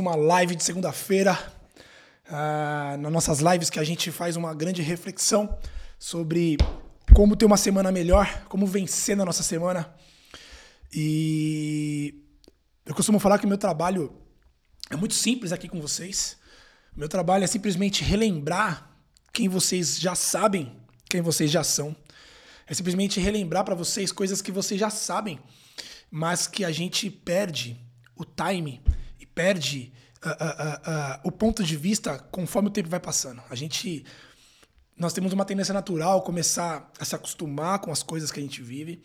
uma live de segunda-feira, uh, nas nossas lives que a gente faz uma grande reflexão sobre como ter uma semana melhor, como vencer na nossa semana. E eu costumo falar que o meu trabalho é muito simples aqui com vocês. O meu trabalho é simplesmente relembrar quem vocês já sabem, quem vocês já são. É simplesmente relembrar para vocês coisas que vocês já sabem, mas que a gente perde o time perde uh, uh, uh, o ponto de vista conforme o tempo vai passando. A gente. Nós temos uma tendência natural começar a se acostumar com as coisas que a gente vive.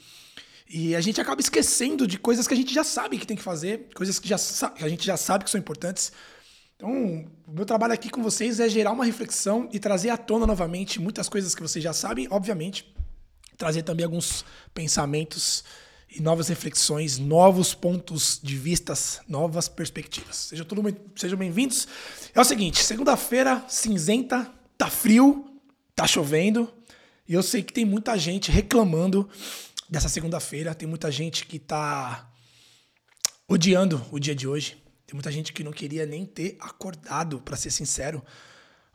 E a gente acaba esquecendo de coisas que a gente já sabe que tem que fazer, coisas que, já que a gente já sabe que são importantes. Então, o meu trabalho aqui com vocês é gerar uma reflexão e trazer à tona novamente muitas coisas que vocês já sabem, obviamente, trazer também alguns pensamentos e novas reflexões, novos pontos de vistas, novas perspectivas. Sejam, tudo, sejam bem-vindos. É o seguinte, segunda-feira cinzenta, tá frio, tá chovendo, e eu sei que tem muita gente reclamando dessa segunda-feira, tem muita gente que tá odiando o dia de hoje. Tem muita gente que não queria nem ter acordado, para ser sincero.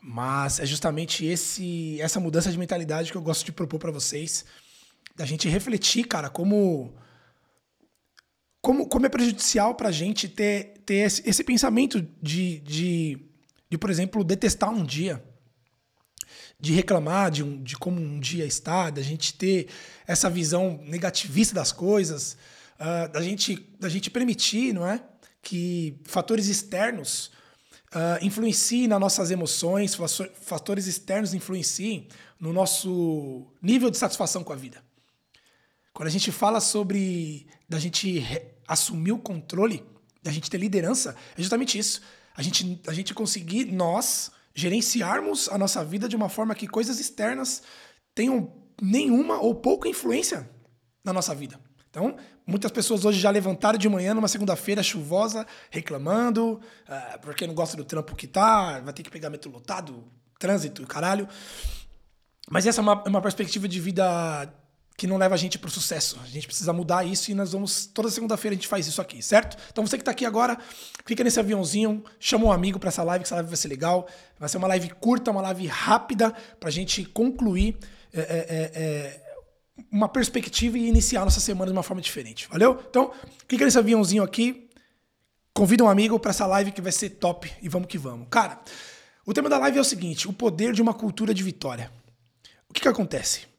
Mas é justamente esse essa mudança de mentalidade que eu gosto de propor para vocês da gente refletir, cara, como como, como é prejudicial para a gente ter, ter esse, esse pensamento de, de, de, por exemplo, detestar um dia, de reclamar de, um, de como um dia está, da gente ter essa visão negativista das coisas, uh, da, gente, da gente permitir, não é, que fatores externos uh, influenciem nas nossas emoções, fatores externos influenciem no nosso nível de satisfação com a vida. Quando a gente fala sobre da gente assumir o controle, da gente ter liderança, é justamente isso. A gente, a gente conseguir, nós, gerenciarmos a nossa vida de uma forma que coisas externas tenham nenhuma ou pouca influência na nossa vida. Então, muitas pessoas hoje já levantaram de manhã numa segunda-feira chuvosa, reclamando, uh, porque não gosta do trampo que tá, vai ter que pegar metrô lotado, trânsito, caralho. Mas essa é uma, é uma perspectiva de vida que não leva a gente para o sucesso. A gente precisa mudar isso e nós vamos. Toda segunda-feira a gente faz isso aqui, certo? Então você que está aqui agora, clica nesse aviãozinho, chama um amigo para essa live, que essa live vai ser legal. Vai ser uma live curta, uma live rápida, para a gente concluir é, é, é, é, uma perspectiva e iniciar nossa semana de uma forma diferente. Valeu? Então, clica nesse aviãozinho aqui, convida um amigo para essa live que vai ser top e vamos que vamos. Cara, o tema da live é o seguinte: o poder de uma cultura de vitória. O que, que acontece?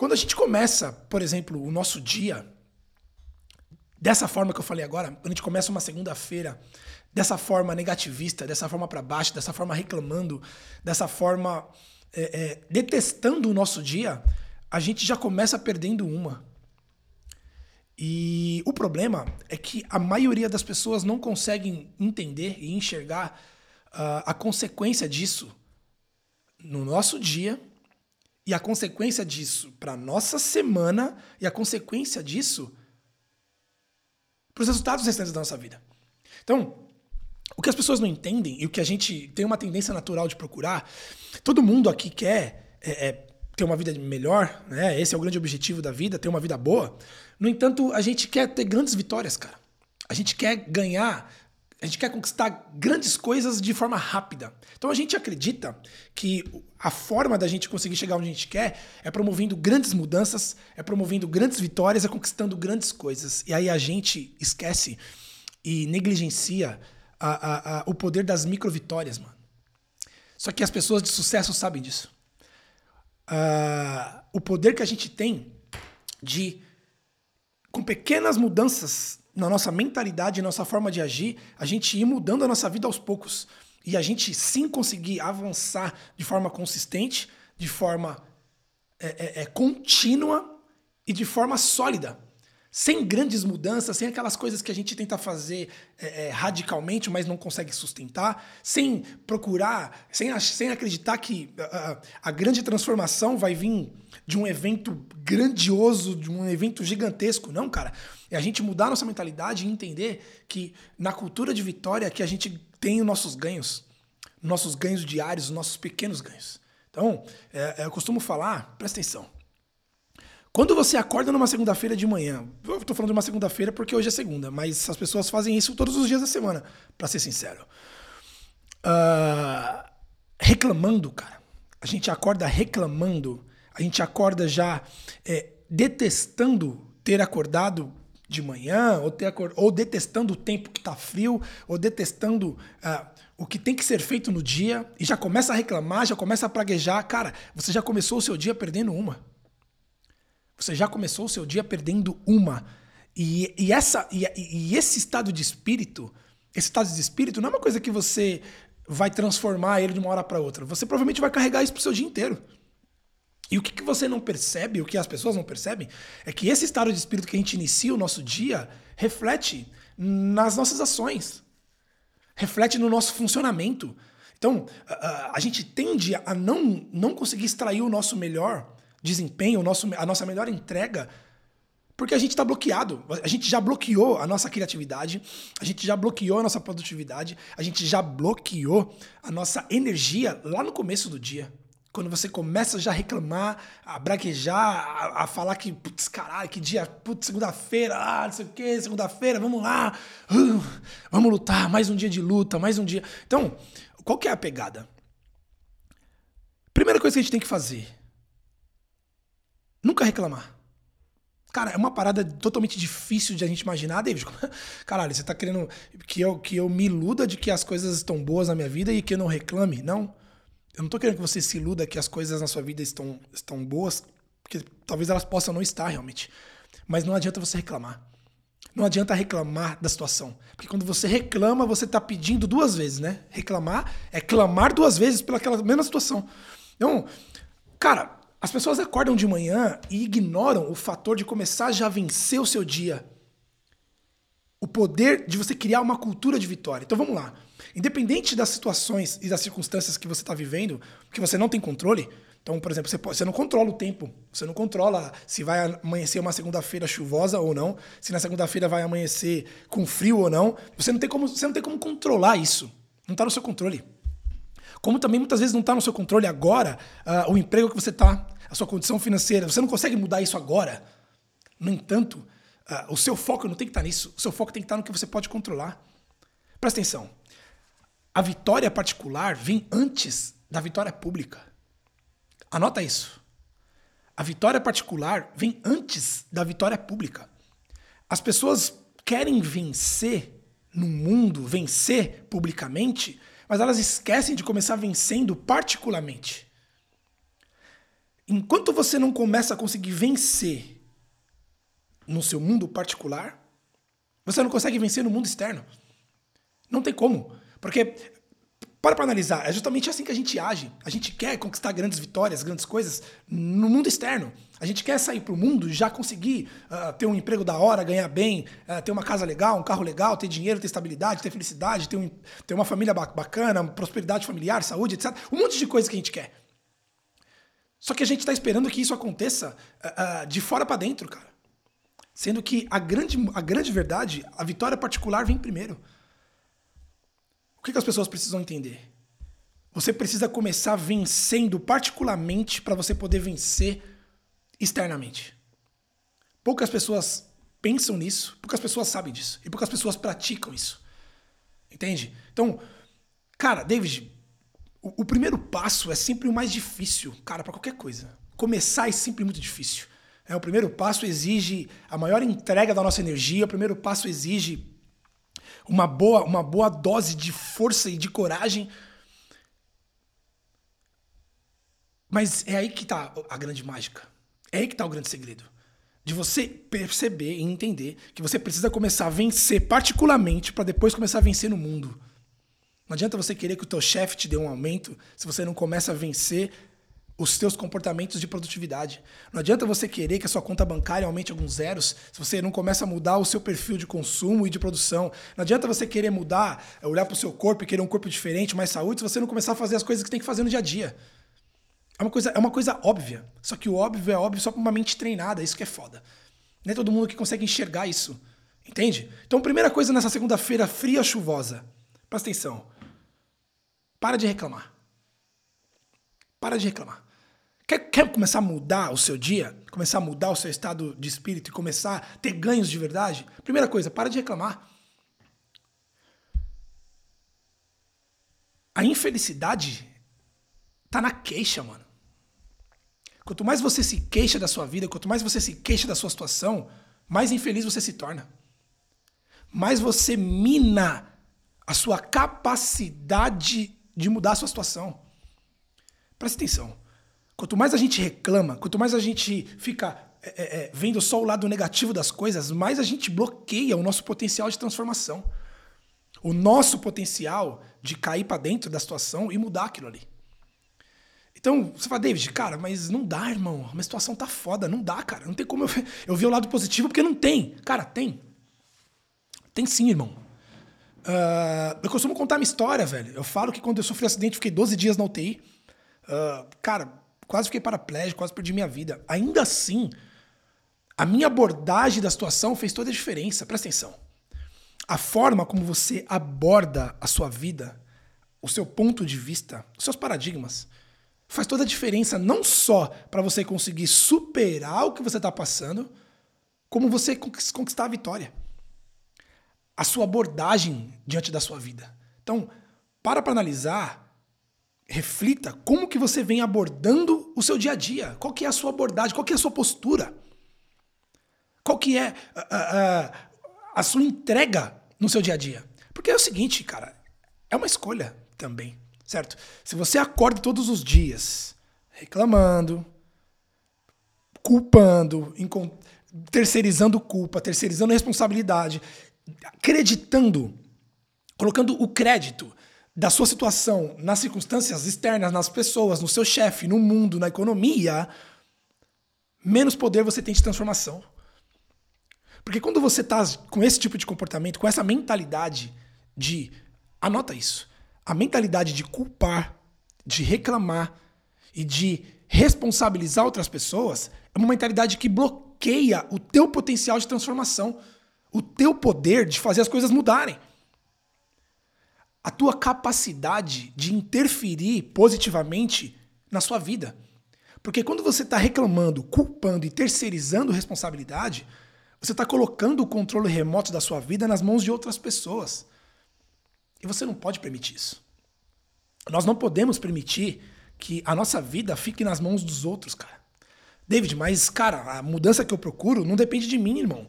Quando a gente começa, por exemplo, o nosso dia dessa forma que eu falei agora, quando a gente começa uma segunda-feira dessa forma negativista, dessa forma para baixo, dessa forma reclamando, dessa forma é, é, detestando o nosso dia, a gente já começa perdendo uma. E o problema é que a maioria das pessoas não conseguem entender e enxergar uh, a consequência disso no nosso dia e a consequência disso para nossa semana e a consequência disso para os resultados restantes da nossa vida. Então, o que as pessoas não entendem e o que a gente tem uma tendência natural de procurar, todo mundo aqui quer é, é, ter uma vida melhor, né? Esse é o grande objetivo da vida, ter uma vida boa. No entanto, a gente quer ter grandes vitórias, cara. A gente quer ganhar a gente quer conquistar grandes coisas de forma rápida. Então a gente acredita que a forma da gente conseguir chegar onde a gente quer é promovendo grandes mudanças, é promovendo grandes vitórias, é conquistando grandes coisas. E aí a gente esquece e negligencia a, a, a, o poder das micro-vitórias, mano. Só que as pessoas de sucesso sabem disso. Uh, o poder que a gente tem de, com pequenas mudanças na nossa mentalidade, nossa forma de agir, a gente ir mudando a nossa vida aos poucos. E a gente sim conseguir avançar de forma consistente, de forma é, é, é, contínua e de forma sólida. Sem grandes mudanças, sem aquelas coisas que a gente tenta fazer é, é, radicalmente, mas não consegue sustentar, sem procurar, sem, sem acreditar que a, a grande transformação vai vir de um evento grandioso, de um evento gigantesco. Não, cara. É a gente mudar nossa mentalidade e entender que na cultura de vitória que a gente tem os nossos ganhos, nossos ganhos diários, os nossos pequenos ganhos. Então, é, é, eu costumo falar, presta atenção. Quando você acorda numa segunda-feira de manhã, eu tô falando de uma segunda-feira porque hoje é segunda, mas as pessoas fazem isso todos os dias da semana, para ser sincero. Uh, reclamando, cara. A gente acorda reclamando, a gente acorda já é, detestando ter acordado de manhã, ou, ter acord... ou detestando o tempo que tá frio, ou detestando uh, o que tem que ser feito no dia, e já começa a reclamar, já começa a praguejar. Cara, você já começou o seu dia perdendo uma. Você já começou o seu dia perdendo uma. E, e, essa, e, e esse estado de espírito, esse estado de espírito não é uma coisa que você vai transformar ele de uma hora para outra. Você provavelmente vai carregar isso pro seu dia inteiro. E o que, que você não percebe, o que as pessoas não percebem, é que esse estado de espírito que a gente inicia o nosso dia reflete nas nossas ações, reflete no nosso funcionamento. Então, a, a, gente tende a não, não conseguir extrair o nosso melhor desempenho, o nosso, a nossa melhor entrega, porque a gente está bloqueado. A gente já bloqueou a nossa criatividade, a gente já bloqueou a nossa produtividade, a gente já bloqueou a nossa energia lá no começo do dia. Quando você começa já a reclamar, a braquejar, a, a falar que, putz, caralho, que dia, putz, segunda-feira, ah, não sei o quê, segunda-feira, vamos lá, uh, vamos lutar, mais um dia de luta, mais um dia. Então, qual que é a pegada? Primeira coisa que a gente tem que fazer, nunca reclamar. Cara, é uma parada totalmente difícil de a gente imaginar, David. Caralho, você tá querendo que eu, que eu me iluda de que as coisas estão boas na minha vida e que eu não reclame? Não. Eu não tô querendo que você se iluda que as coisas na sua vida estão, estão boas, porque talvez elas possam não estar realmente. Mas não adianta você reclamar. Não adianta reclamar da situação. Porque quando você reclama, você está pedindo duas vezes, né? Reclamar é clamar duas vezes pelaquela mesma situação. Então, cara, as pessoas acordam de manhã e ignoram o fator de começar já a vencer o seu dia. O poder de você criar uma cultura de vitória. Então vamos lá. Independente das situações e das circunstâncias que você está vivendo, que você não tem controle, então, por exemplo, você, pode, você não controla o tempo, você não controla se vai amanhecer uma segunda-feira chuvosa ou não, se na segunda-feira vai amanhecer com frio ou não. Você não tem como, você não tem como controlar isso. Não está no seu controle. Como também muitas vezes não está no seu controle agora uh, o emprego que você está, a sua condição financeira. Você não consegue mudar isso agora. No entanto, uh, o seu foco não tem que estar tá nisso. O seu foco tem que estar tá no que você pode controlar. Presta atenção. A vitória particular vem antes da vitória pública. Anota isso. A vitória particular vem antes da vitória pública. As pessoas querem vencer no mundo, vencer publicamente, mas elas esquecem de começar vencendo particularmente. Enquanto você não começa a conseguir vencer no seu mundo particular, você não consegue vencer no mundo externo. Não tem como. Porque, para para analisar, é justamente assim que a gente age. A gente quer conquistar grandes vitórias, grandes coisas no mundo externo. A gente quer sair para o mundo, já conseguir uh, ter um emprego da hora, ganhar bem, uh, ter uma casa legal, um carro legal, ter dinheiro, ter estabilidade, ter felicidade, ter, um, ter uma família bacana, prosperidade familiar, saúde, etc. Um monte de coisa que a gente quer. Só que a gente está esperando que isso aconteça uh, de fora para dentro, cara. Sendo que a grande, a grande verdade, a vitória particular vem primeiro. O que, que as pessoas precisam entender? Você precisa começar vencendo particularmente para você poder vencer externamente. Poucas pessoas pensam nisso, poucas pessoas sabem disso e poucas pessoas praticam isso. Entende? Então, cara, David, o, o primeiro passo é sempre o mais difícil, cara, para qualquer coisa. Começar é sempre muito difícil. É, o primeiro passo exige a maior entrega da nossa energia, o primeiro passo exige uma boa, uma boa dose de força e de coragem. Mas é aí que está a grande mágica. É aí que está o grande segredo. De você perceber e entender que você precisa começar a vencer particularmente para depois começar a vencer no mundo. Não adianta você querer que o teu chefe te dê um aumento se você não começa a vencer os seus comportamentos de produtividade. Não adianta você querer que a sua conta bancária aumente alguns zeros se você não começa a mudar o seu perfil de consumo e de produção. Não adianta você querer mudar, é, olhar para o seu corpo e querer um corpo diferente, mais saúde, se você não começar a fazer as coisas que tem que fazer no dia a dia. É uma coisa, é uma coisa óbvia. Só que o óbvio é óbvio só para uma mente treinada, isso que é foda. Nem todo mundo que consegue enxergar isso. Entende? Então, primeira coisa nessa segunda-feira fria, chuvosa. Presta atenção. Para de reclamar. Para de reclamar. Quer, quer começar a mudar o seu dia? Começar a mudar o seu estado de espírito e começar a ter ganhos de verdade? Primeira coisa, para de reclamar. A infelicidade tá na queixa, mano. Quanto mais você se queixa da sua vida, quanto mais você se queixa da sua situação, mais infeliz você se torna. Mais você mina a sua capacidade de mudar a sua situação. Presta atenção. Quanto mais a gente reclama, quanto mais a gente fica é, é, é vendo só o lado negativo das coisas, mais a gente bloqueia o nosso potencial de transformação. O nosso potencial de cair para dentro da situação e mudar aquilo ali. Então, você fala, David, cara, mas não dá, irmão. A minha situação tá foda, não dá, cara. Não tem como eu ver, eu ver o lado positivo, porque não tem. Cara, tem. Tem sim, irmão. Uh, eu costumo contar minha história, velho. Eu falo que quando eu sofri um acidente, fiquei 12 dias na UTI. Uh, ah, cara, quase fiquei paraplégico, quase perdi minha vida. Ainda assim, a minha abordagem da situação fez toda a diferença. Presta atenção. A forma como você aborda a sua vida, o seu ponto de vista, os seus paradigmas, faz toda a diferença não só para você conseguir superar o que você está passando, como você conquistar a vitória. A sua abordagem diante da sua vida. Então, para para analisar, reflita como que você vem abordando o seu dia a dia. Qual que é a sua abordagem, qual que é a sua postura. Qual que é a, a, a sua entrega no seu dia a dia. Porque é o seguinte, cara, é uma escolha também certo? Se você acorda todos os dias reclamando, culpando, terceirizando culpa, terceirizando responsabilidade, acreditando, colocando o crédito da sua situação nas circunstâncias externas, nas pessoas, no seu chefe, no mundo, na economia, menos poder você tem de transformação. Porque quando você está com esse tipo de comportamento, com essa mentalidade de. Anota isso a mentalidade de culpar, de reclamar e de responsabilizar outras pessoas é uma mentalidade que bloqueia o teu potencial de transformação, o teu poder de fazer as coisas mudarem. A tua capacidade de interferir positivamente na sua vida. Porque quando você está reclamando, culpando e terceirizando responsabilidade, você está colocando o controle remoto da sua vida nas mãos de outras pessoas. E você não pode permitir isso. Nós não podemos permitir que a nossa vida fique nas mãos dos outros, cara. David, mas, cara, a mudança que eu procuro não depende de mim, irmão.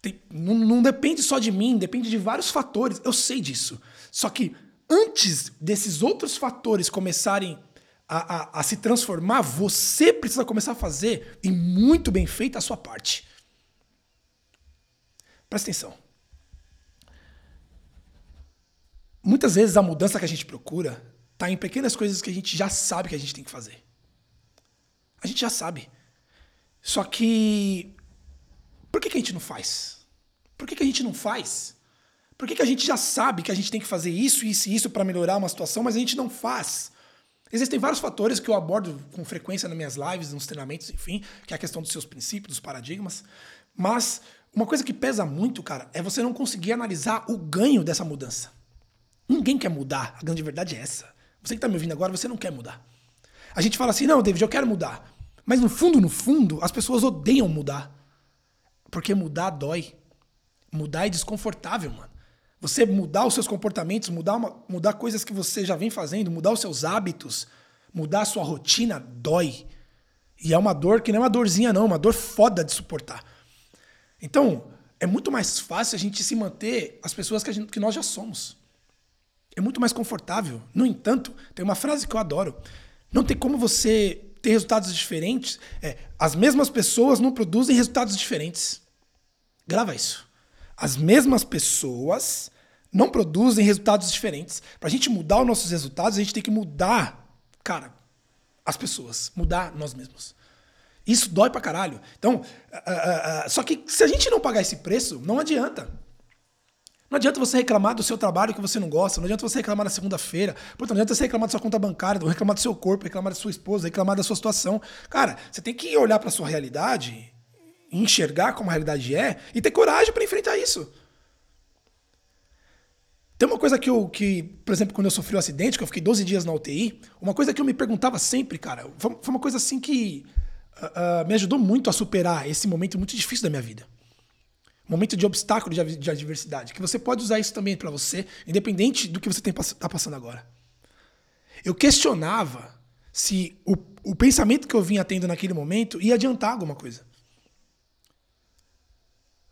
Tem, não, não depende só de mim, depende de vários fatores. Eu sei disso. Só que antes desses outros fatores começarem a, a, a, se transformar, você precisa começar a fazer, e muito bem feita, a sua parte. Presta atenção. Muitas vezes a mudança que a gente procura está em pequenas coisas que a gente já sabe que a gente tem que fazer. A gente já sabe. Só que. Por que, que a gente não faz? Por que, que a gente não faz? Por que, que a gente já sabe que a gente tem que fazer isso, isso e isso para melhorar uma situação, mas a gente não faz? Existem vários fatores que eu abordo com frequência nas minhas lives, nos treinamentos, enfim, que é a questão dos seus princípios, dos paradigmas. Mas uma coisa que pesa muito, cara, é você não conseguir analisar o ganho dessa mudança. Ninguém quer mudar. A grande verdade é essa. Você que está me ouvindo agora, você não quer mudar. A gente fala assim, não, David, eu quero mudar. Mas no fundo, no fundo, as pessoas odeiam mudar. Porque mudar dói. Mudar é desconfortável, mano. Você mudar os seus comportamentos, mudar, uma, mudar coisas que você já vem fazendo, mudar os seus hábitos, mudar a sua rotina, dói. E é uma dor que não é uma dorzinha, não, é uma dor foda de suportar. Então, é muito mais fácil a gente se manter as pessoas que, gente, que nós já somos. É muito mais confortável. No entanto, tem uma frase que eu adoro. Não tem como você ter resultados diferentes. É, as mesmas pessoas não produzem resultados diferentes. Grava isso. As mesmas pessoas não produzem resultados diferentes. Para a gente mudar os nossos resultados, a gente tem que mudar, cara, as pessoas, mudar nós mesmos. Isso dói pra caralho. Então, uh, uh, uh, só que se a gente não pagar esse preço, não adianta. Não adianta você reclamar do seu trabalho que você não gosta, não adianta você reclamar na segunda-feira, não adianta você reclamar da sua conta bancária, reclamar do seu corpo, reclamar da sua esposa, reclamar da sua situação. Cara, você tem que olhar para sua realidade, enxergar como a realidade é e ter coragem para enfrentar isso. Tem uma coisa que eu, que, por exemplo, quando eu sofri o um acidente, que eu fiquei 12 dias na UTI, uma coisa que eu me perguntava sempre, cara, foi, uma coisa assim que uh, uh, me ajudou muito a superar esse momento muito difícil da minha vida. Momento de obstáculo, de, de adversidade. Que você pode usar isso também para você, independente do que você está passando agora. Eu questionava se o, o pensamento que eu vinha tendo naquele momento ia adiantar alguma coisa.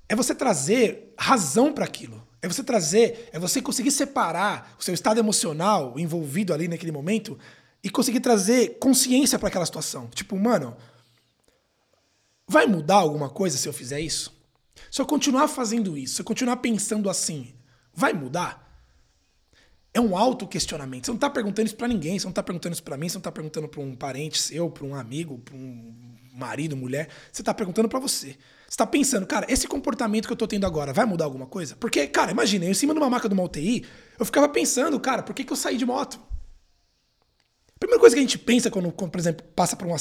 É você trazer razão para aquilo. É você trazer, é você conseguir separar o seu estado emocional envolvido ali naquele momento e conseguir trazer consciência para aquela situação. Tipo, mano, vai mudar alguma coisa se eu fizer isso? Se eu continuar fazendo isso, se eu continuar pensando assim, vai mudar? É um auto-questionamento. Você não está perguntando isso para ninguém, você não está perguntando isso para mim, você não está perguntando para um parente seu, para um amigo, para um marido, mulher. Você está perguntando para você. Você tá pensando, cara, esse comportamento que eu tô tendo agora vai mudar alguma coisa? Porque, cara, imagina, eu em cima de uma maca de uma UTI, eu ficava pensando, cara, por que, que eu saí de moto? A primeira coisa que a gente pensa quando, quando por exemplo, passa por um,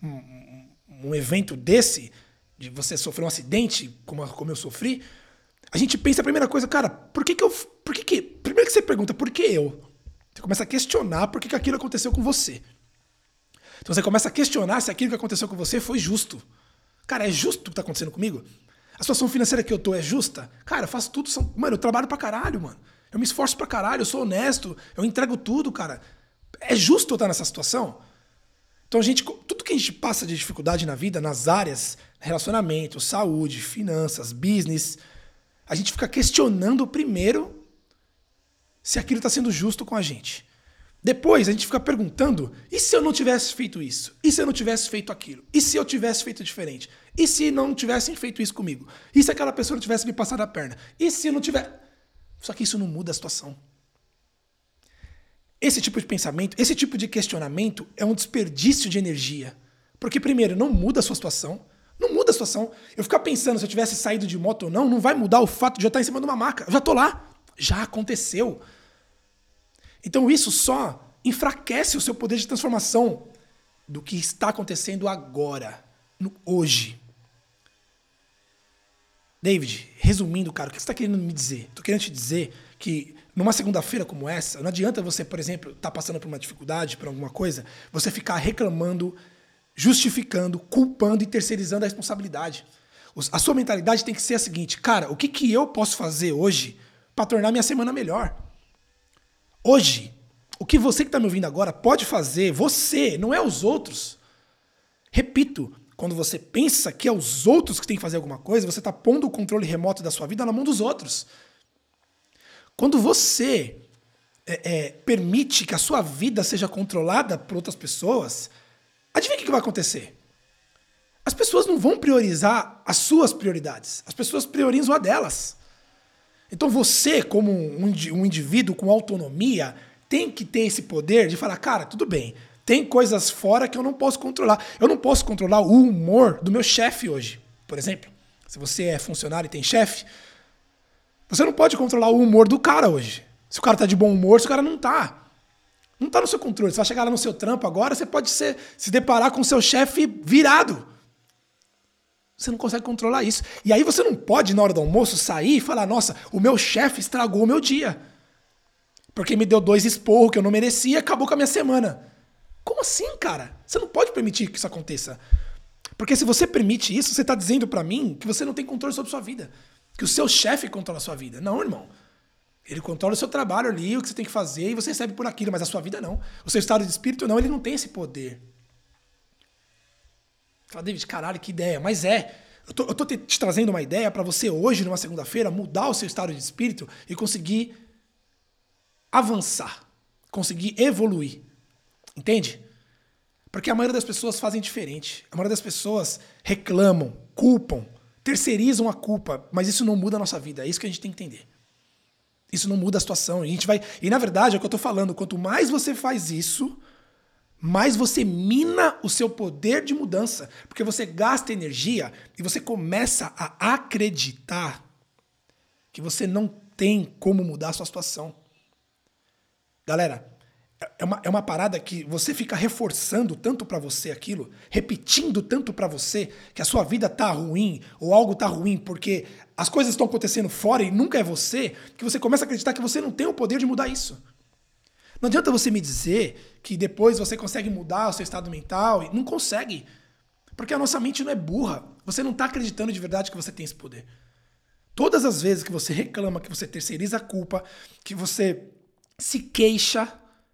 um, um, evento desse, de você sofrer um acidente, como, como eu sofri, a gente pensa a primeira coisa, cara, por que que eu. Por que que. Primeiro que você pergunta, por que eu? Você começa a questionar por que, que aquilo aconteceu com você. Então você começa a questionar se aquilo que aconteceu com você foi justo. Cara, é justo o que tá acontecendo comigo? A situação financeira que eu tô é justa? Cara, eu faço tudo. Mano, eu trabalho pra caralho, mano. Eu me esforço pra caralho, eu sou honesto, eu entrego tudo, cara. É justo eu estar nessa situação? Então, a gente, tudo que a gente passa de dificuldade na vida, nas áreas, relacionamento, saúde, finanças, business, a gente fica questionando primeiro se aquilo está sendo justo com a gente. Depois a gente fica perguntando: e se eu não tivesse feito isso? E se eu não tivesse feito aquilo? E se eu tivesse feito diferente? E se não tivessem feito isso comigo? E se aquela pessoa não tivesse me passado a perna? E se não tiver. Só que isso não muda a situação. Esse tipo de pensamento, esse tipo de questionamento é um desperdício de energia. Porque, primeiro, não muda a sua situação. Não muda a situação. Eu ficar pensando se eu tivesse saído de moto ou não, não vai mudar o fato de eu estar em cima de uma maca. Eu já tô lá. Já aconteceu. Então isso só enfraquece o seu poder de transformação do que está acontecendo agora, no hoje. David, resumindo, cara, o que você está querendo me dizer? Estou querendo te dizer que numa segunda-feira como essa, não adianta você, por exemplo, estar tá passando por uma dificuldade, por alguma coisa, você ficar reclamando, justificando, culpando e terceirizando a responsabilidade. A sua mentalidade tem que ser a seguinte, cara, o que, que eu posso fazer hoje para tornar minha semana melhor? Hoje, o que você que está me ouvindo agora pode fazer, você, não é os outros. Repito, quando você pensa que é os outros que têm que fazer alguma coisa, você está pondo o controle remoto da sua vida na mão dos outros. Quando você é, é, permite que a sua vida seja controlada por outras pessoas, adivinha o que vai acontecer? As pessoas não vão priorizar as suas prioridades. As pessoas priorizam a delas. Então você, como um, um indivíduo com autonomia, tem que ter esse poder de falar, cara, tudo bem, tem coisas fora que eu não posso controlar. Eu não posso controlar o humor do meu chefe hoje, por exemplo. Se você é funcionário e tem chefe, você não pode controlar o humor do cara hoje. Se o cara tá de bom humor, se o cara não tá. Não tá no seu controle. Você vai chegar lá no seu trampo agora, você pode ser, se deparar com o seu chefe virado. Você não consegue controlar isso. E aí você não pode, na hora do almoço, sair e falar: nossa, o meu chefe estragou o meu dia. Porque me deu dois esporros que eu não merecia e acabou com a minha semana. Como assim, cara? Você não pode permitir que isso aconteça. Porque se você permite isso, você está dizendo para mim que você não tem controle sobre sua vida. Que o seu chefe controla a sua vida. Não, irmão. Ele controla o seu trabalho ali, o que você tem que fazer, e você recebe por aquilo, mas a sua vida não. O seu estado de espírito não, ele não tem esse poder. Fala, David, caralho, que ideia. Mas é. Eu tô, eu tô te, te trazendo uma ideia para você hoje, numa segunda-feira, mudar o seu estado de espírito e conseguir avançar, conseguir evoluir. Entende? Porque a maioria das pessoas fazem diferente. A maioria das pessoas reclamam, culpam, terceirizam a culpa, mas isso não muda a nossa vida. É isso que a gente tem que entender. Isso não muda a situação. A gente vai. E na verdade, é o que eu tô falando. Quanto mais você faz isso, mais você mina o seu poder de mudança, porque você gasta energia e você começa a acreditar que você não tem como mudar a sua situação. Galera, é uma, é uma parada que você fica reforçando tanto para você aquilo, repetindo tanto para você que a sua vida tá ruim ou algo tá ruim porque as coisas estão acontecendo fora e nunca é você, que você começa a acreditar que você não tem o poder de mudar isso. Não adianta você me dizer que depois você consegue mudar o seu estado mental e não consegue. Porque a nossa mente não é burra. Você não tá acreditando de verdade que você tem esse poder. Todas as vezes que você reclama, que você terceiriza a culpa, que você se queixa,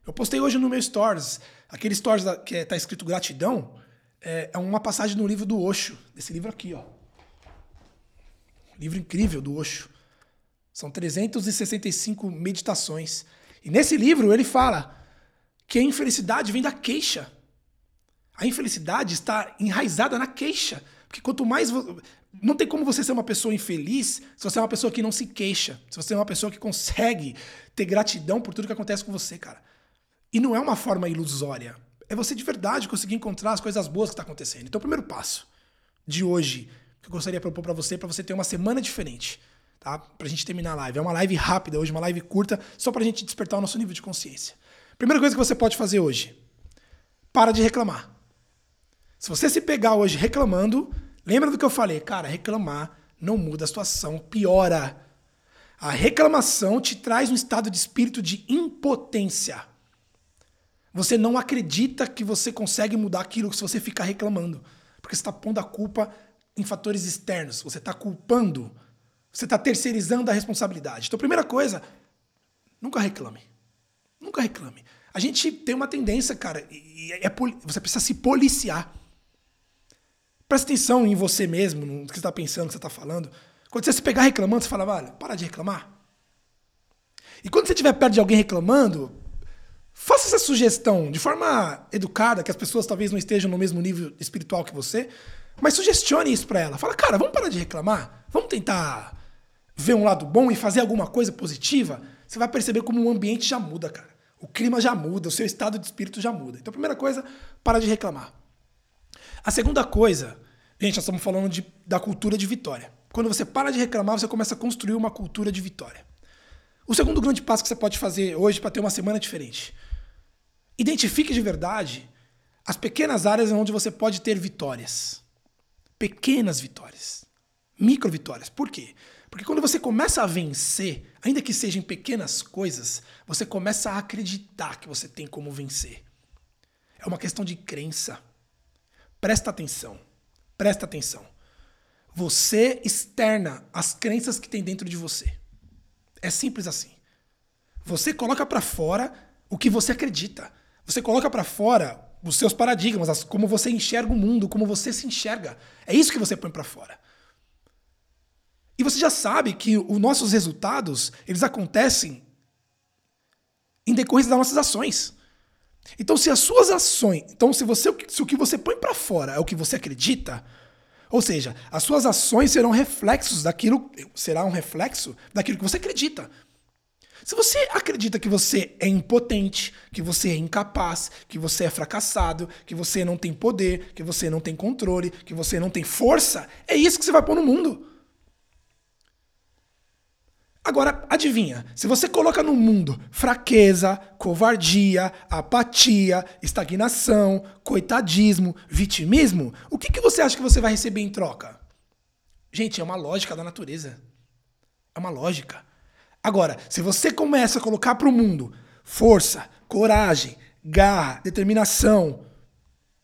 eu postei hoje no meu Stories, aquele Stories que está escrito gratidão, é, é, uma passagem no livro do Osho, desse livro aqui, ó. Livro incrível do Osho. São 365 meditações. E nesse livro ele fala que a infelicidade vem da queixa. A infelicidade está enraizada na queixa. Porque quanto mais. Não tem como você ser uma pessoa infeliz se você é uma pessoa que não se queixa. Se você é uma pessoa que consegue ter gratidão por tudo que acontece com você, cara. E não é uma forma ilusória. É você de verdade conseguir encontrar as coisas boas que estão tá acontecendo. Então, o primeiro passo de hoje que eu gostaria de propor para você, para você ter uma semana diferente, tá? Pra gente terminar a live. É uma live rápida hoje, uma live curta, só pra gente despertar o nosso nível de consciência. Primeira coisa que você pode fazer hoje: para de reclamar. Se você se pegar hoje reclamando, lembra do que eu falei? Cara, reclamar não muda a situação, piora. A reclamação te traz um estado de espírito de impotência. Você não acredita que você consegue mudar aquilo se você ficar reclamando. Porque você está pondo a culpa em fatores externos. Você está culpando. Você está terceirizando a responsabilidade. Então, primeira coisa, nunca reclame. Nunca reclame. A gente tem uma tendência, cara, e é, você precisa se policiar. Presta atenção em você mesmo, no que você está pensando, no que você está falando. Quando você se pegar reclamando, você fala, vale, para de reclamar. E quando você estiver perto de alguém reclamando, Faça essa sugestão de forma educada, que as pessoas talvez não estejam no mesmo nível espiritual que você, mas sugestione isso para ela. Fala, cara, vamos parar de reclamar? Vamos tentar ver um lado bom e fazer alguma coisa positiva? Você vai perceber como o ambiente já muda, cara. O clima já muda, o seu estado de espírito já muda. Então, a primeira coisa, para de reclamar. A segunda coisa, gente, nós estamos falando de, da cultura de vitória. Quando você para de reclamar, você começa a construir uma cultura de vitória. O segundo grande passo que você pode fazer hoje para ter uma semana diferente Identifique de verdade as pequenas áreas onde você pode ter vitórias. Pequenas vitórias. Micro vitórias. Por quê? Porque quando você começa a vencer, ainda que sejam pequenas coisas, você começa a acreditar que você tem como vencer. É uma questão de crença. Presta atenção. Presta atenção. Você externa as crenças que tem dentro de você. É simples assim. Você coloca para fora o que você acredita. Você coloca para fora os seus paradigmas, como você enxerga o mundo, como você se enxerga. É isso que você põe para fora. E você já sabe que os nossos resultados, eles acontecem em decorrência das nossas ações. Então, se as suas ações, então se você se o que você põe para fora é o que você acredita, ou seja, as suas ações serão reflexos daquilo, será um reflexo daquilo que você acredita. Se você acredita que você é impotente, que você é incapaz, que você é fracassado, que você não tem poder, que você não tem controle, que você não tem força, é isso que você vai pôr no mundo. Agora, adivinha, se você coloca no mundo fraqueza, covardia, apatia, estagnação, coitadismo, vitimismo, o que, que você acha que você vai receber em troca? Gente, é uma lógica da natureza. É uma lógica. Agora, se você começa a colocar para o mundo força, coragem, garra, determinação,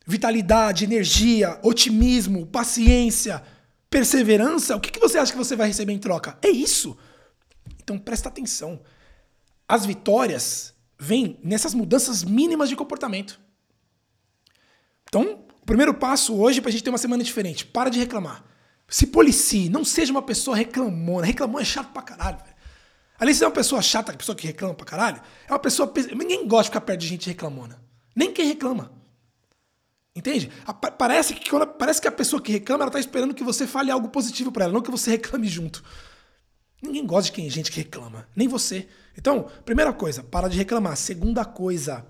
vitalidade, energia, otimismo, paciência, perseverança, o que, que você acha que você vai receber em troca? É isso. Então presta atenção. As vitórias vêm nessas mudanças mínimas de comportamento. Então, o primeiro passo hoje para a gente ter uma semana diferente. Para de reclamar. Se policie, não seja uma pessoa reclamona. Reclamão é chato pra caralho. Véio. Além de ser uma pessoa chata, uma pessoa que reclama pra caralho, é uma pessoa. Ninguém gosta de ficar perto de gente reclamona. Nem quem reclama. Entende? Parece que, quando, parece que a pessoa que reclama, ela tá esperando que você fale algo positivo para ela, não que você reclame junto. Ninguém gosta de quem, gente que reclama, nem você. Então, primeira coisa, para de reclamar. Segunda coisa,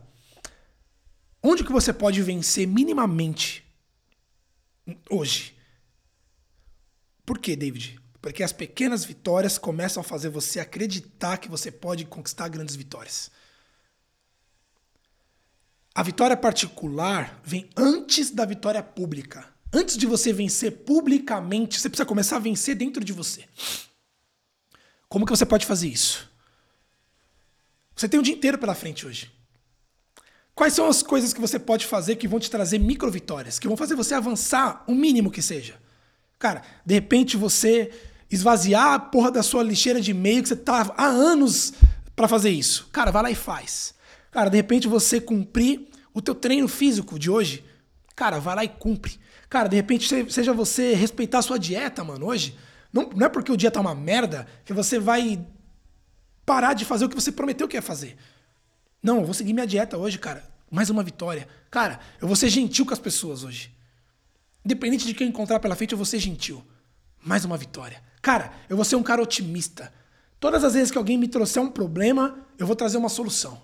onde que você pode vencer minimamente hoje? Por quê, David? Porque as pequenas vitórias começam a fazer você acreditar que você pode conquistar grandes vitórias. A vitória particular vem antes da vitória pública. Antes de você vencer publicamente, você precisa começar a vencer dentro de você. Como que você pode fazer isso? Você tem o dia inteiro pela frente hoje. Quais são as coisas que você pode fazer que vão te trazer micro vitórias, que vão fazer você avançar o mínimo que seja? Cara, de repente você esvaziar a porra da sua lixeira de e-mail que você tá há anos para fazer isso. Cara, vai lá e faz. Cara, de repente você cumprir o teu treino físico de hoje. Cara, vai lá e cumpre. Cara, de repente seja você respeitar a sua dieta, mano, hoje. Não, não é porque o dia tá uma merda que você vai parar de fazer o que você prometeu que ia fazer. Não, eu vou seguir minha dieta hoje, cara. Mais uma vitória. Cara, eu vou ser gentil com as pessoas hoje. Independente de quem encontrar pela frente, eu vou ser gentil. Mais uma vitória. Cara, eu vou ser um cara otimista. Todas as vezes que alguém me trouxer um problema, eu vou trazer uma solução.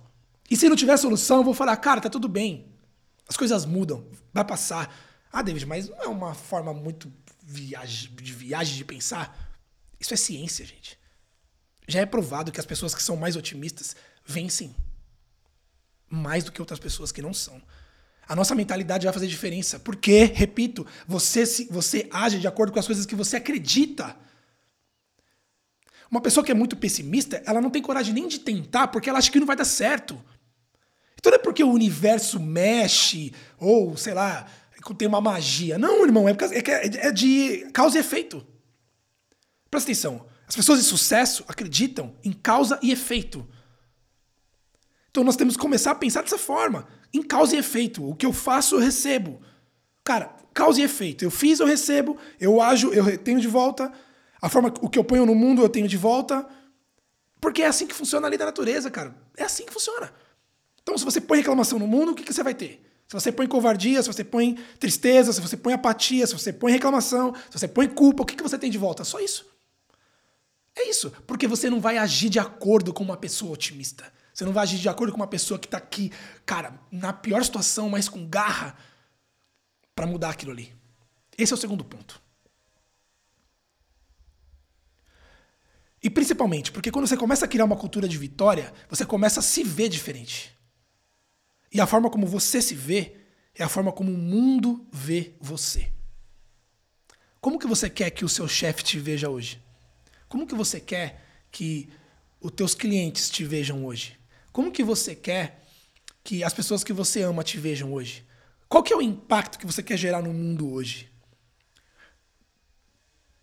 E se não tiver solução, eu vou falar, cara, tá tudo bem. As coisas mudam, vai passar. Ah, David, mas não é uma forma muito viagem, de viagem de pensar? Isso é ciência, gente. Já é provado que as pessoas que são mais otimistas vencem mais do que outras pessoas que não são. A nossa mentalidade vai fazer diferença. Porque, repito, você, se, você age de acordo com as coisas que você acredita. Uma pessoa que é muito pessimista, ela não tem coragem nem de tentar porque ela acha que não vai dar certo. Então não é porque o universo mexe, ou sei lá, tem uma magia. Não, irmão, é, é, é de causa e efeito. Presta atenção. As pessoas de sucesso acreditam em causa e efeito. Então nós temos que começar a pensar dessa forma, em causa e efeito. O que eu faço, eu recebo. Cara, causa e efeito. Eu fiz, eu recebo. Eu ajo, eu tenho de volta. A forma, o que eu ponho no mundo, eu tenho de volta. Porque é assim que funciona a lei da natureza, cara. É assim que funciona. Então, se você põe reclamação no mundo, o que, que você vai ter? Se você põe covardia, se você põe tristeza, se você põe apatia, se você põe reclamação, se você põe culpa, o que, que você tem de volta? Só isso. É isso. Porque você não vai agir de acordo com uma pessoa otimista. Você não vai agir de acordo com uma pessoa que está aqui, cara, na pior situação, mas com garra para mudar aquilo ali. Esse é o segundo ponto. E principalmente, porque quando você começa a criar uma cultura de vitória, você começa a se ver diferente. E a forma como você se vê é a forma como o mundo vê você. Como que você quer que o seu chefe te veja hoje? Como que você quer que os teus clientes te vejam hoje? Como que você quer que as pessoas que você ama te vejam hoje? Qual que é o impacto que você quer gerar no mundo hoje?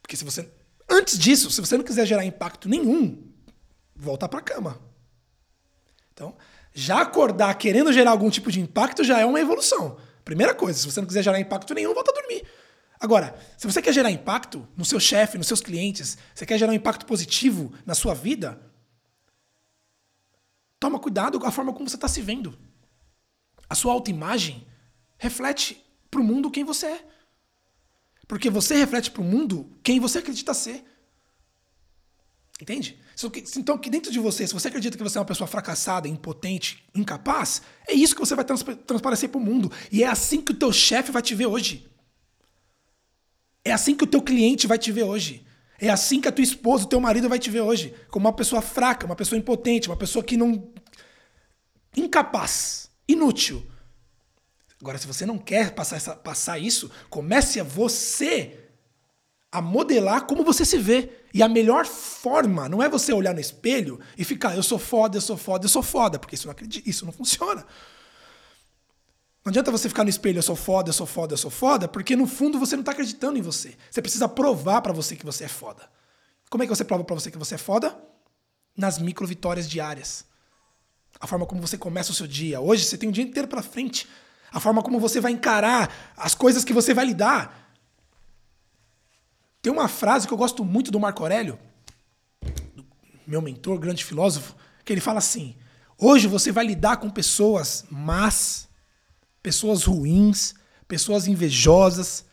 Porque se você antes disso, se você não quiser gerar impacto nenhum, volta para a cama. Então, já acordar querendo gerar algum tipo de impacto já é uma evolução. Primeira coisa, se você não quiser gerar impacto nenhum, volta a dormir. Agora, se você quer gerar impacto no seu chefe, nos seus clientes, você quer gerar um impacto positivo na sua vida, Toma cuidado com a forma como você está se vendo. A sua autoimagem reflete para o mundo quem você é. Porque você reflete para o mundo quem você acredita ser. Entende? Então, que dentro de você, se você acredita que você é uma pessoa fracassada, impotente, incapaz, é isso que você vai transparecer para o mundo. E é assim que o teu chefe vai te ver hoje. É assim que o teu cliente vai te ver hoje. É assim que a tua esposa, o teu marido vai te ver hoje, como uma pessoa fraca, uma pessoa impotente, uma pessoa que não incapaz, inútil. Agora, se você não quer passar, essa, passar isso, comece a você a modelar como você se vê. E a melhor forma não é você olhar no espelho e ficar, eu sou foda, eu sou foda, eu sou foda, porque isso não, acredita, isso não funciona. Não adianta você ficar no espelho, eu sou foda, eu sou foda, eu sou foda, porque no fundo você não está acreditando em você. Você precisa provar para você que você é foda. Como é que você prova para você que você é foda? Nas micro vitórias diárias. A forma como você começa o seu dia. Hoje você tem um dia inteiro pela frente. A forma como você vai encarar as coisas que você vai lidar. Tem uma frase que eu gosto muito do Marco Aurélio, meu mentor, grande filósofo, que ele fala assim: Hoje você vai lidar com pessoas más, pessoas ruins, pessoas invejosas,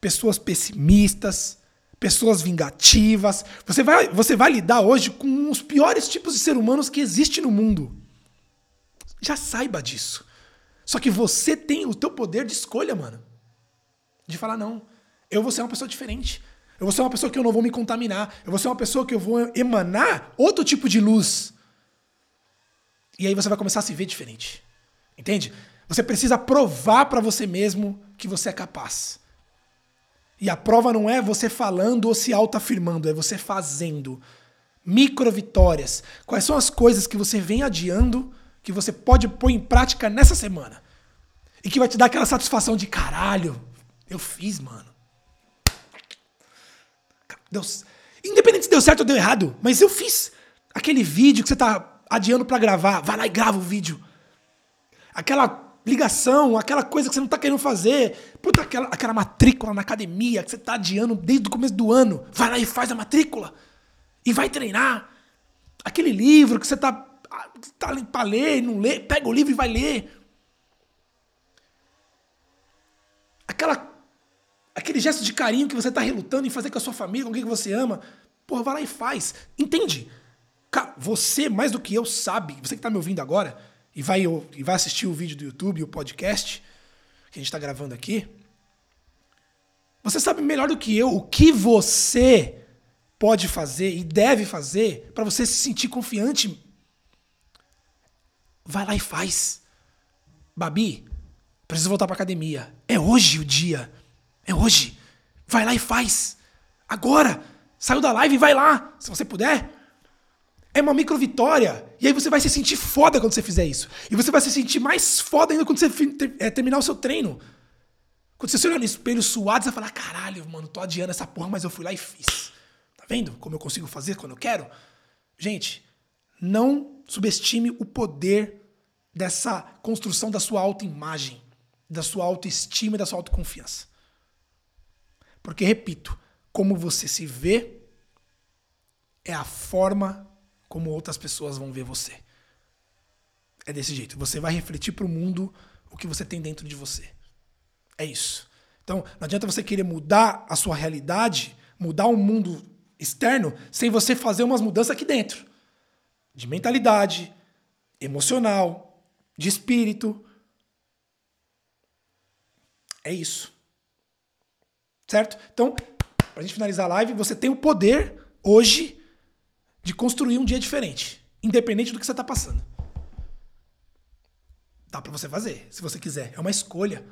pessoas pessimistas, pessoas vingativas. Você vai, você vai lidar hoje com os piores tipos de ser humanos que existe no mundo. Já saiba disso. Só que você tem o teu poder de escolha, mano. De falar, não, eu vou ser uma pessoa diferente. Eu vou ser uma pessoa que eu não vou me contaminar. Eu vou ser uma pessoa que eu vou emanar outro tipo de luz. E aí você vai começar a se ver diferente. Entende? Você precisa provar para você mesmo que você é capaz. E a prova não é você falando ou se autoafirmando, é você fazendo. Micro vitórias. Quais são as coisas que você vem adiando que você pode pôr em prática nessa semana? E que vai te dar aquela satisfação de caralho, eu fiz, mano. Deus, independente se deu certo ou deu errado, mas eu fiz aquele vídeo que você tá adiando para gravar, vai lá e grava o vídeo. Aquela ligação, aquela coisa que você não tá querendo fazer, puta, aquela, aquela matrícula na academia que você tá adiando desde o começo do ano, vai lá e faz a matrícula e vai treinar. Aquele livro que você tá, tá pra ler não lê, pega o livro e vai ler. Aquela, aquele gesto de carinho que você tá relutando em fazer com a sua família, com alguém que você ama. Porra, vai lá e faz. Entende? Você, mais do que eu, sabe, você que tá me ouvindo agora, e vai, e vai assistir o vídeo do YouTube, o podcast que a gente está gravando aqui, você sabe melhor do que eu o que você pode fazer e deve fazer para você se sentir confiante. Vai lá e faz. Babi, preciso voltar para academia. É hoje o dia. É hoje. Vai lá e faz. Agora. Saiu da live e vai lá, se você puder. É uma micro vitória. E aí você vai se sentir foda quando você fizer isso. E você vai se sentir mais foda ainda quando você é, terminar o seu treino. Quando você se olhar no espelho suado, você vai falar: caralho, mano, tô adiando essa porra, mas eu fui lá e fiz. Tá vendo como eu consigo fazer quando eu quero? Gente, não subestime o poder dessa construção da sua autoimagem, da sua autoestima e da sua autoconfiança. Porque, repito, como você se vê é a forma como outras pessoas vão ver você. É desse jeito. Você vai refletir para o mundo o que você tem dentro de você. É isso. Então, não adianta você querer mudar a sua realidade, mudar o mundo externo, sem você fazer umas mudanças aqui dentro. De mentalidade, emocional, de espírito. É isso. Certo? Então, para a gente finalizar a live, você tem o poder hoje de construir um dia diferente, independente do que você está passando. Dá para você fazer, se você quiser. É uma escolha.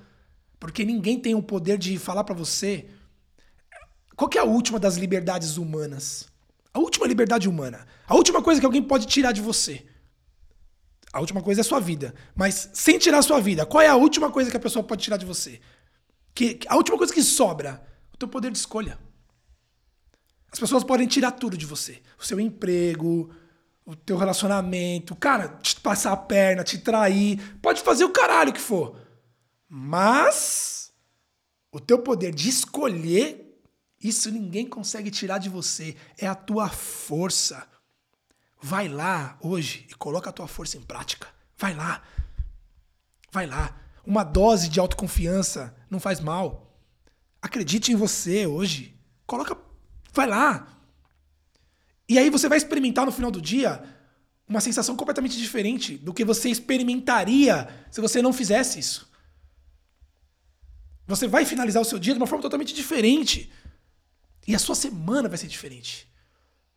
Porque ninguém tem o poder de falar para você. Qual é a última das liberdades humanas? A última liberdade humana. A última coisa que alguém pode tirar de você. A última coisa é a sua vida. Mas sem tirar a sua vida, qual é a última coisa que a pessoa pode tirar de você? Que, a última coisa que sobra, o teu poder de escolha. As pessoas podem tirar tudo de você. O seu emprego, o teu relacionamento, cara, te passar a perna, te trair, pode fazer o caralho que for. Mas o teu poder de escolher, isso ninguém consegue tirar de você. É a tua força. Vai lá hoje e coloca a tua força em prática. Vai lá. Vai lá. Uma dose de autoconfiança não faz mal. Acredite em você hoje. Coloca Vai lá. E aí você vai experimentar no final do dia uma sensação completamente diferente do que você experimentaria se você não fizesse isso. Você vai finalizar o seu dia de uma forma totalmente diferente. E a sua semana vai ser diferente.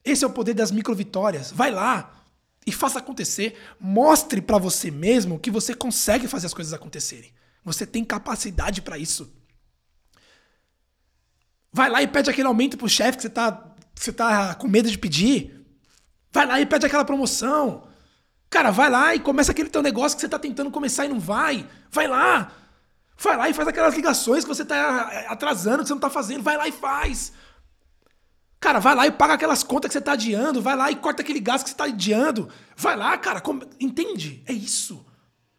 Esse é o poder das micro vitórias. Vai lá e faça acontecer. Mostre para você mesmo que você consegue fazer as coisas acontecerem. Você tem capacidade para isso. Vai lá e pede aquele aumento pro chefe que você tá, você tá com medo de pedir. Vai lá e pede aquela promoção. Cara, vai lá e começa aquele teu negócio que você tá tentando começar e não vai. Vai lá. Vai lá e faz aquelas ligações que você tá eh, atrasando, que você não tá fazendo. Vai lá e faz. Cara, vai lá e paga aquelas contas que você tá adiando. Vai lá e corta aquele gasto que você tá adiando. Vai lá, cara. Entende? É isso.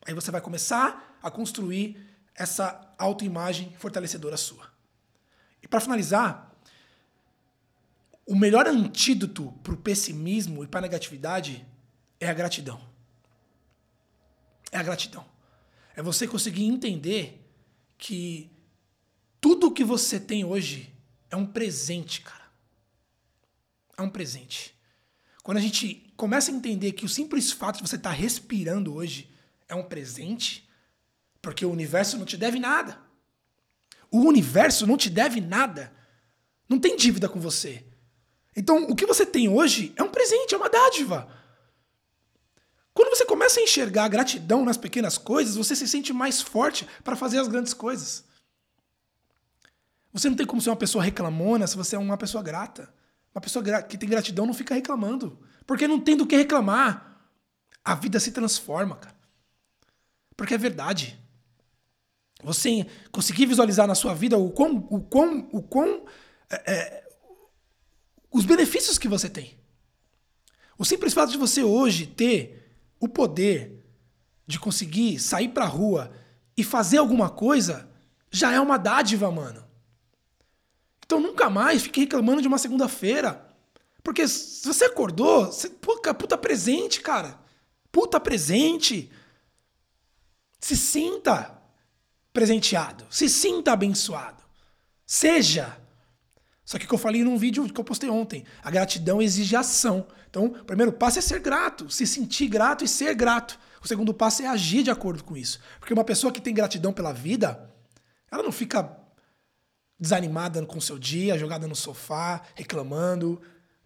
Aí você vai começar a construir essa autoimagem fortalecedora sua. E para finalizar, o melhor antídoto para o pessimismo e para a negatividade é a gratidão. É a gratidão. É você conseguir entender que tudo que você tem hoje é um presente, cara. É um presente. Quando a gente começa a entender que o simples fato de você estar tá respirando hoje é um presente, porque o universo não te deve nada. O universo não te deve nada. Não tem dívida com você. Então, o que você tem hoje é um presente, é uma dádiva. Quando você começa a enxergar a gratidão nas pequenas coisas, você se sente mais forte para fazer as grandes coisas. Você não tem como ser uma pessoa reclamona se você é uma pessoa grata. Uma pessoa que tem gratidão não fica reclamando. Porque não tem do que reclamar. A vida se transforma, cara. Porque é verdade. Você conseguir visualizar na sua vida o quão, o quão, o quão é, é, os benefícios que você tem. O simples fato de você hoje ter o poder de conseguir sair pra rua e fazer alguma coisa já é uma dádiva, mano. Então nunca mais fique reclamando de uma segunda-feira. Porque se você acordou, você, puta, puta presente, cara. Puta presente. Se sinta presenteado. Se sinta abençoado. Seja. Só que o que eu falei num vídeo que eu postei ontem. A gratidão exige ação. Então, o primeiro passo é ser grato. Se sentir grato e ser grato. O segundo passo é agir de acordo com isso. Porque uma pessoa que tem gratidão pela vida, ela não fica desanimada com seu dia, jogada no sofá, reclamando.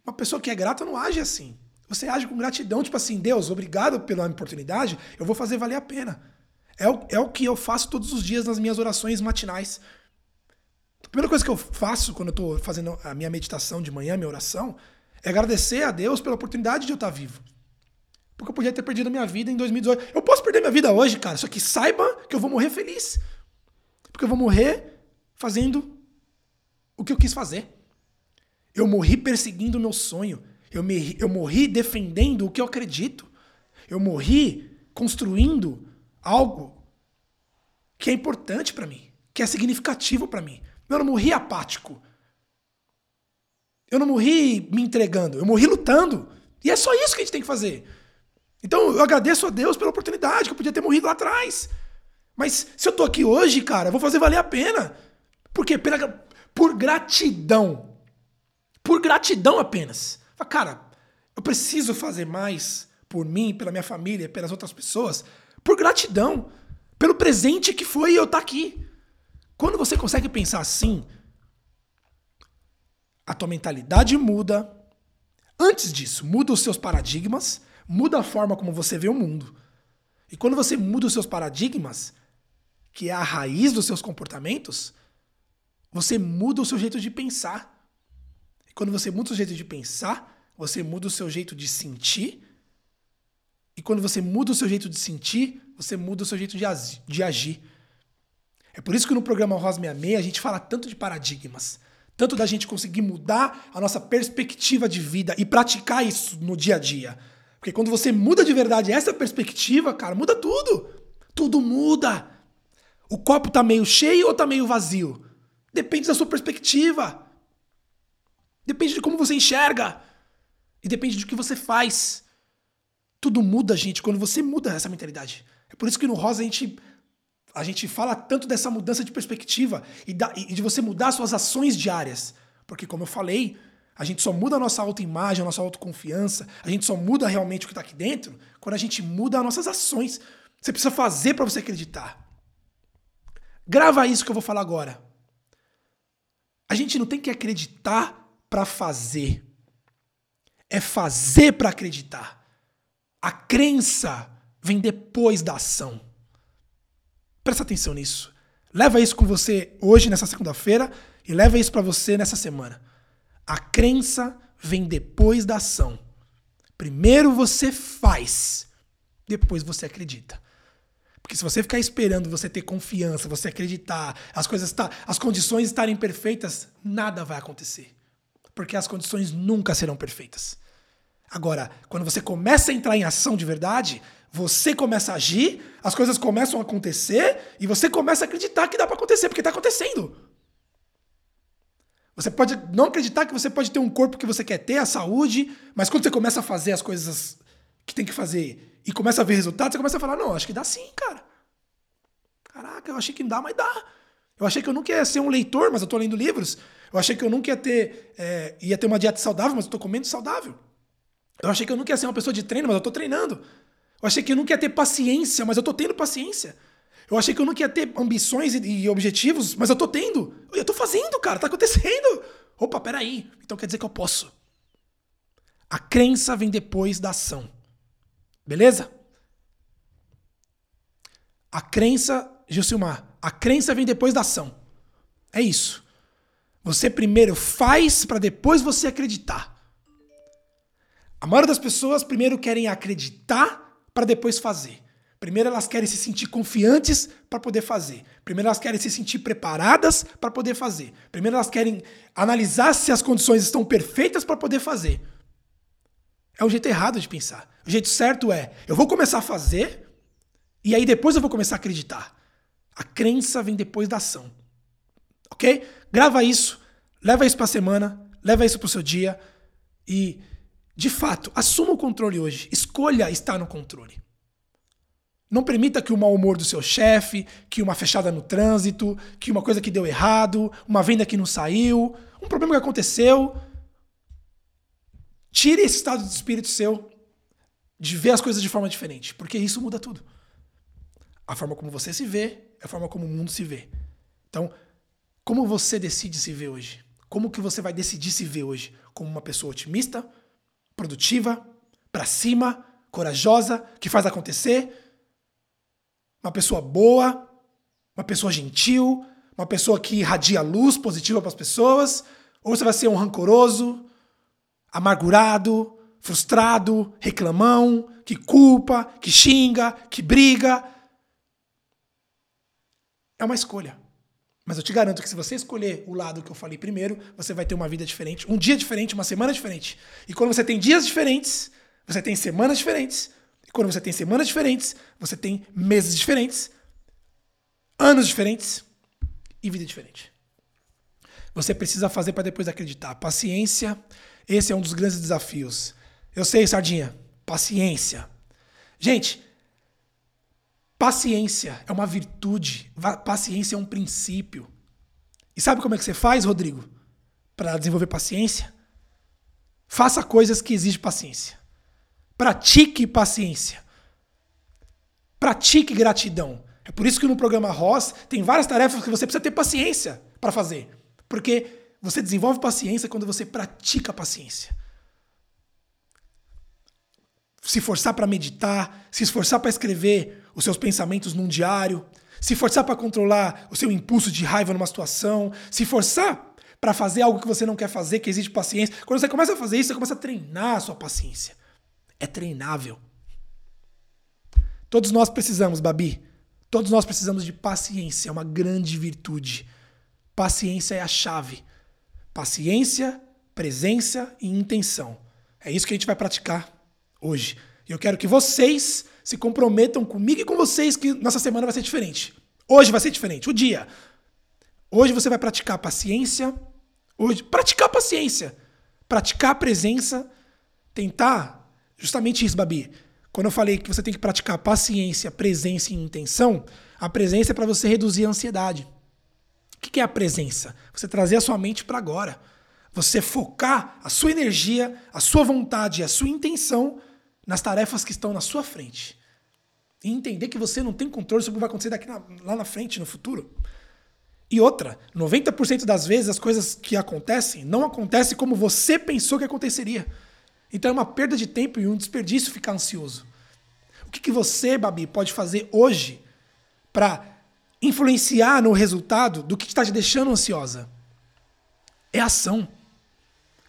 Uma pessoa que é grata não age assim. Você age com gratidão, tipo assim, Deus, obrigado pela oportunidade, eu vou fazer valer a pena. É o, é o que eu faço todos os dias nas minhas orações matinais. A primeira coisa que eu faço quando eu estou fazendo a minha meditação de manhã, minha oração, é agradecer a Deus pela oportunidade de eu estar vivo. Porque eu podia ter perdido a minha vida em 2018. Eu posso perder minha vida hoje, cara, só que saiba que eu vou morrer feliz. Porque eu vou morrer fazendo o que eu quis fazer. Eu morri perseguindo o meu sonho. Eu, me, eu morri defendendo o que eu acredito. Eu morri construindo algo que é importante para mim, que é significativo para mim. Eu não morri apático. Eu não morri me entregando, eu morri lutando. E é só isso que a gente tem que fazer. Então eu agradeço a Deus pela oportunidade, que eu podia ter morrido lá atrás. Mas se eu tô aqui hoje, cara, eu vou fazer valer a pena. Por quê? Pela, por gratidão. Por gratidão apenas. Cara, eu preciso fazer mais por mim, pela minha família, pelas outras pessoas, por gratidão, pelo presente que foi eu estar tá aqui. Quando você consegue pensar assim, a tua mentalidade muda. Antes disso, muda os seus paradigmas, muda a forma como você vê o mundo. E quando você muda os seus paradigmas, que é a raiz dos seus comportamentos, você muda o seu jeito de pensar. E quando você muda o seu jeito de pensar, você muda o seu jeito de sentir. E quando você muda o seu jeito de sentir, você muda o seu jeito de, de agir. É por isso que no programa Rosa 66 a gente fala tanto de paradigmas. Tanto da gente conseguir mudar a nossa perspectiva de vida e praticar isso no dia a dia. Porque quando você muda de verdade essa perspectiva, cara, muda tudo. Tudo muda. O copo tá meio cheio ou tá meio vazio? Depende da sua perspectiva. Depende de como você enxerga. E depende do que você faz. Tudo muda, gente, quando você muda essa mentalidade. É por isso que no Rosa a gente, a gente fala tanto dessa mudança de perspectiva e, da, e de você mudar suas ações diárias. Porque, como eu falei, a gente só muda a nossa autoimagem, a nossa autoconfiança, a gente só muda realmente o que está aqui dentro quando a gente muda as nossas ações. Você precisa fazer para você acreditar. Grava isso que eu vou falar agora. A gente não tem que acreditar para fazer. É fazer para acreditar. A crença vem depois da ação. Presta atenção nisso. Leva isso com você hoje, nessa segunda-feira, e leva isso para você nessa semana. A crença vem depois da ação. Primeiro você faz, depois você acredita. Porque se você ficar esperando você ter confiança, você acreditar, as coisas tá, as condições estarem perfeitas, nada vai acontecer. Porque as condições nunca serão perfeitas. Agora, quando você começa a entrar em ação de verdade, você começa a agir, as coisas começam a acontecer e você começa a acreditar que dá para acontecer, porque está acontecendo. Você pode não acreditar que você pode ter um corpo que você quer ter, a saúde, mas quando você começa a fazer as coisas que tem que fazer e começa a ver resultados, você começa a falar: não, acho que dá sim, cara. Caraca, eu achei que não dá, mas dá. Eu achei que eu nunca ia ser um leitor, mas eu tô lendo livros. Eu achei que eu nunca ia ter, é, ia ter uma dieta saudável, mas eu tô comendo saudável. Eu achei que eu nunca ia ser uma pessoa de treino, mas eu tô treinando. Eu achei que eu nunca ia ter paciência, mas eu tô tendo paciência. Eu achei que eu nunca ia ter ambições e, e objetivos, mas eu tô tendo. Eu tô fazendo, cara, tá acontecendo. Opa, peraí. Então quer dizer que eu posso. A crença vem depois da ação. Beleza? A crença, Gilcimar, a crença vem depois da ação. É isso. Você primeiro faz para depois você acreditar. A maioria das pessoas primeiro querem acreditar para depois fazer. Primeiro elas querem se sentir confiantes para poder fazer. Primeiro elas querem se sentir preparadas para poder fazer. Primeiro elas querem analisar se as condições estão perfeitas para poder fazer. É o jeito errado de pensar. O jeito certo é: eu vou começar a fazer e aí depois eu vou começar a acreditar. A crença vem depois da ação. Ok? Grava isso, leva isso para a semana, leva isso para o seu dia e, de fato, assuma o controle hoje. Escolha estar no controle. Não permita que o mau humor do seu chefe, que uma fechada no trânsito, que uma coisa que deu errado, uma venda que não saiu, um problema que aconteceu. Tire esse estado de espírito seu de ver as coisas de forma diferente, porque isso muda tudo. A forma como você se vê é a forma como o mundo se vê. Então, como você decide se ver hoje? Como que você vai decidir se ver hoje? Como uma pessoa otimista, produtiva, para cima, corajosa, que faz acontecer? uma pessoa boa, uma pessoa gentil, uma pessoa que irradia luz positiva para as pessoas, ou você vai ser um rancoroso, amargurado, frustrado, reclamão, que culpa, que xinga, que briga. É uma escolha. Mas eu te garanto que se você escolher o lado que eu falei primeiro, você vai ter uma vida diferente, um dia diferente, uma semana diferente. E quando você tem dias diferentes, você tem semanas diferentes, e quando você tem semanas diferentes, você tem meses diferentes, anos diferentes e vida diferente. Você precisa fazer para depois acreditar. Paciência, esse é um dos grandes desafios. Eu sei, Sardinha, paciência. Gente, paciência é uma virtude, paciência é um princípio. E sabe como é que você faz, Rodrigo, para desenvolver paciência? Faça coisas que exigem paciência. Pratique paciência. Pratique gratidão. É por isso que no programa ROS tem várias tarefas que você precisa ter paciência para fazer. Porque você desenvolve paciência quando você pratica paciência. Se forçar para meditar, se esforçar para escrever os seus pensamentos num diário, se forçar para controlar o seu impulso de raiva numa situação, se forçar para fazer algo que você não quer fazer, que exige paciência. Quando você começa a fazer isso, você começa a treinar a sua paciência é treinável. Todos nós precisamos, Babi. Todos nós precisamos de paciência, é uma grande virtude. Paciência é a chave. Paciência, presença e intenção. É isso que a gente vai praticar hoje. E eu quero que vocês se comprometam comigo e com vocês que nossa semana vai ser diferente. Hoje vai ser diferente, o dia. Hoje você vai praticar paciência. Hoje, praticar paciência. Praticar presença. Tentar Justamente isso, Babi. Quando eu falei que você tem que praticar paciência, presença e intenção, a presença é para você reduzir a ansiedade. O que é a presença? Você trazer a sua mente para agora. Você focar a sua energia, a sua vontade, a sua intenção nas tarefas que estão na sua frente. E entender que você não tem controle sobre o que vai acontecer daqui na, lá na frente, no futuro. E outra, 90% das vezes as coisas que acontecem não acontecem como você pensou que aconteceria. Então é uma perda de tempo e um desperdício ficar ansioso. O que, que você, Babi, pode fazer hoje para influenciar no resultado do que está te deixando ansiosa? É ação.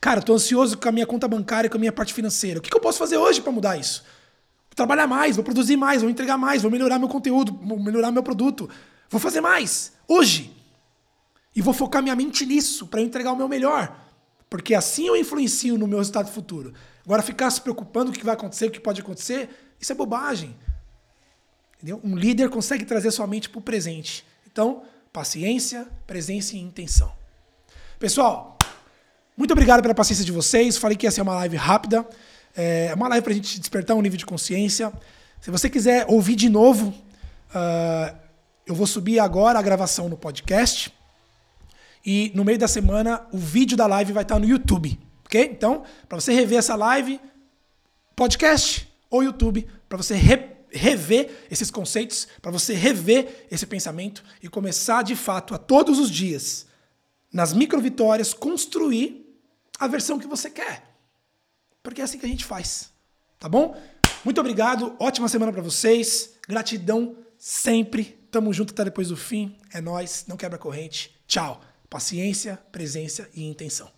Cara, tô ansioso com a minha conta bancária, com a minha parte financeira. O que, que eu posso fazer hoje para mudar isso? Vou trabalhar mais, vou produzir mais, vou entregar mais, vou melhorar meu conteúdo, vou melhorar meu produto. Vou fazer mais, hoje. E vou focar minha mente nisso, para eu entregar o meu melhor. Porque assim eu influencio no meu resultado futuro. Agora, ficar se preocupando com o que vai acontecer, o que pode acontecer, isso é bobagem. Entendeu? Um líder consegue trazer sua mente para o presente. Então, paciência, presença e intenção. Pessoal, muito obrigado pela paciência de vocês. Falei que ia ser uma live rápida. É uma live para a gente despertar um nível de consciência. Se você quiser ouvir de novo, uh, eu vou subir agora a gravação no podcast. E no meio da semana, o vídeo da live vai estar no YouTube. Ok? Então, para você rever essa live, podcast ou YouTube, para você re rever esses conceitos, para você rever esse pensamento e começar de fato a todos os dias, nas micro vitórias, construir a versão que você quer. Porque é assim que a gente faz. Tá bom? Muito obrigado, ótima semana para vocês. Gratidão sempre. Tamo junto até depois do fim. É nós, não quebra corrente. Tchau. Paciência, presença e intenção.